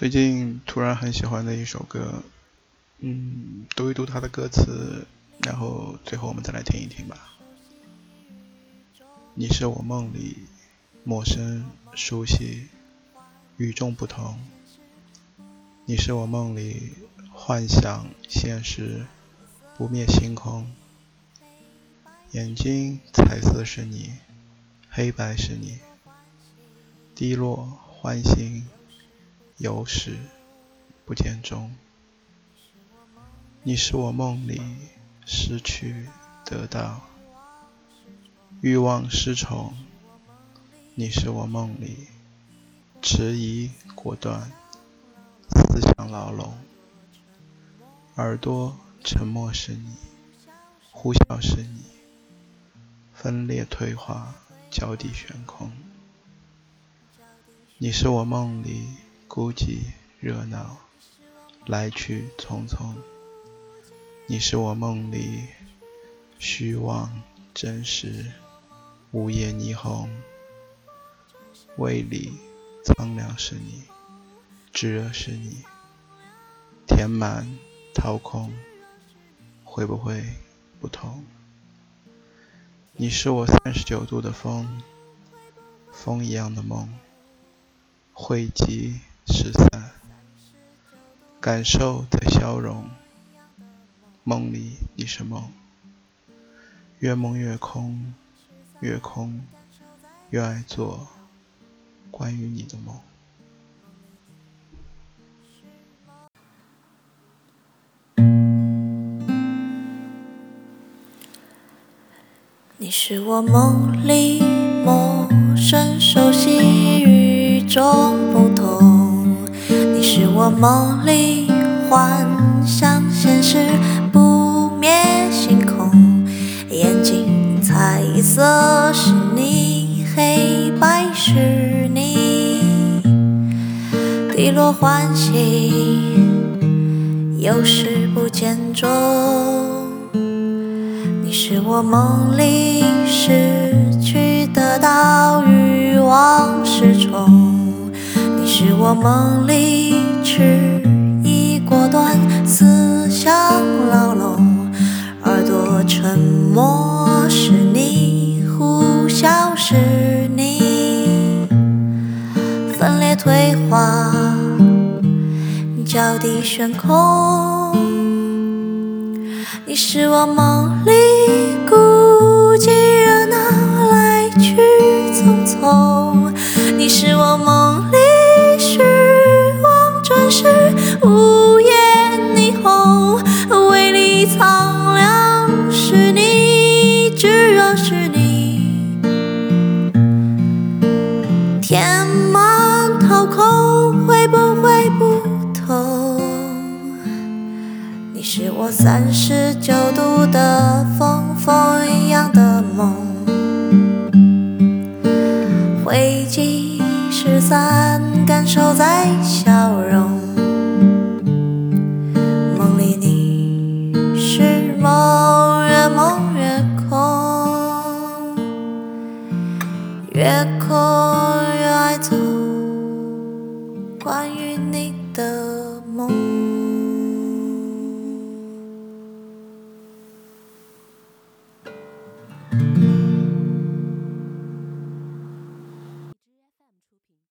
最近突然很喜欢的一首歌，嗯，读一读它的歌词，然后最后我们再来听一听吧。你是我梦里陌生、熟悉、与众不同。你是我梦里幻想、现实、不灭星空。眼睛彩色是你，黑白是你，低落欢欣。有始不见终，你是我梦里失去得到，欲望失宠；你是我梦里迟疑果断，思想牢笼。耳朵沉默是你，呼啸是你，分裂退化，脚底悬空。你是我梦里。孤寂热闹，来去匆匆。你是我梦里虚妄真实，午夜霓虹。胃里苍凉是你，炙热是你，填满掏空，会不会不同？你是我三十九度的风，风一样的梦，汇集。失散，感受的消融。梦里你是梦，越梦越空，越空越爱做关于你的梦。你是我梦里陌生、熟悉、与众不同。是我梦里幻想，现实不灭星空。眼睛彩色是你，黑白是你，低落欢喜，有始不见终。你是我梦里失去得到，欲望失宠。你是我梦里。迟疑果断，思想牢笼，耳朵沉默是你，呼啸是你，分裂退化，脚底悬空。你是我梦里有空会不会不同你是我三十九度的风风一样的梦回集失散感受在笑容。梦里你是梦越梦越空？越空关于你的梦。